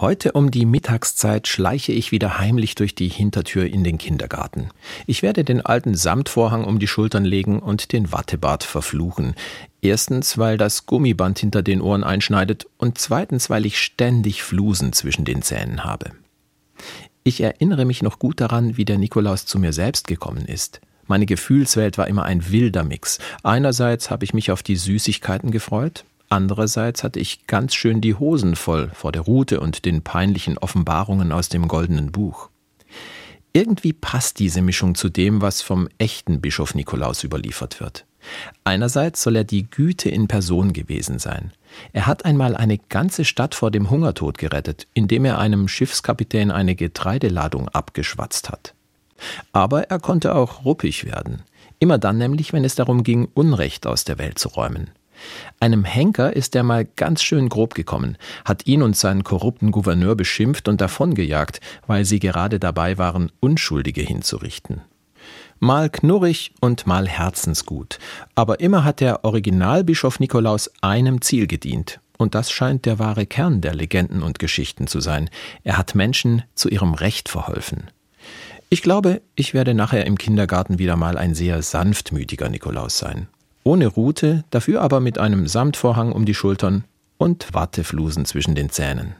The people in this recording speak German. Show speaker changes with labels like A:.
A: Heute um die Mittagszeit schleiche ich wieder heimlich durch die Hintertür in den Kindergarten. Ich werde den alten Samtvorhang um die Schultern legen und den Wattebart verfluchen. Erstens, weil das Gummiband hinter den Ohren einschneidet und zweitens, weil ich ständig Flusen zwischen den Zähnen habe. Ich erinnere mich noch gut daran, wie der Nikolaus zu mir selbst gekommen ist. Meine Gefühlswelt war immer ein wilder Mix. Einerseits habe ich mich auf die Süßigkeiten gefreut, Andererseits hatte ich ganz schön die Hosen voll vor der Rute und den peinlichen Offenbarungen aus dem goldenen Buch. Irgendwie passt diese Mischung zu dem, was vom echten Bischof Nikolaus überliefert wird. Einerseits soll er die Güte in Person gewesen sein. Er hat einmal eine ganze Stadt vor dem Hungertod gerettet, indem er einem Schiffskapitän eine Getreideladung abgeschwatzt hat. Aber er konnte auch ruppig werden. Immer dann nämlich, wenn es darum ging, Unrecht aus der Welt zu räumen. Einem Henker ist er mal ganz schön grob gekommen, hat ihn und seinen korrupten Gouverneur beschimpft und davongejagt, weil sie gerade dabei waren, Unschuldige hinzurichten. Mal knurrig und mal herzensgut, aber immer hat der Originalbischof Nikolaus einem Ziel gedient, und das scheint der wahre Kern der Legenden und Geschichten zu sein. Er hat Menschen zu ihrem Recht verholfen. Ich glaube, ich werde nachher im Kindergarten wieder mal ein sehr sanftmütiger Nikolaus sein ohne Rute, dafür aber mit einem Samtvorhang um die Schultern und Watteflusen zwischen den Zähnen.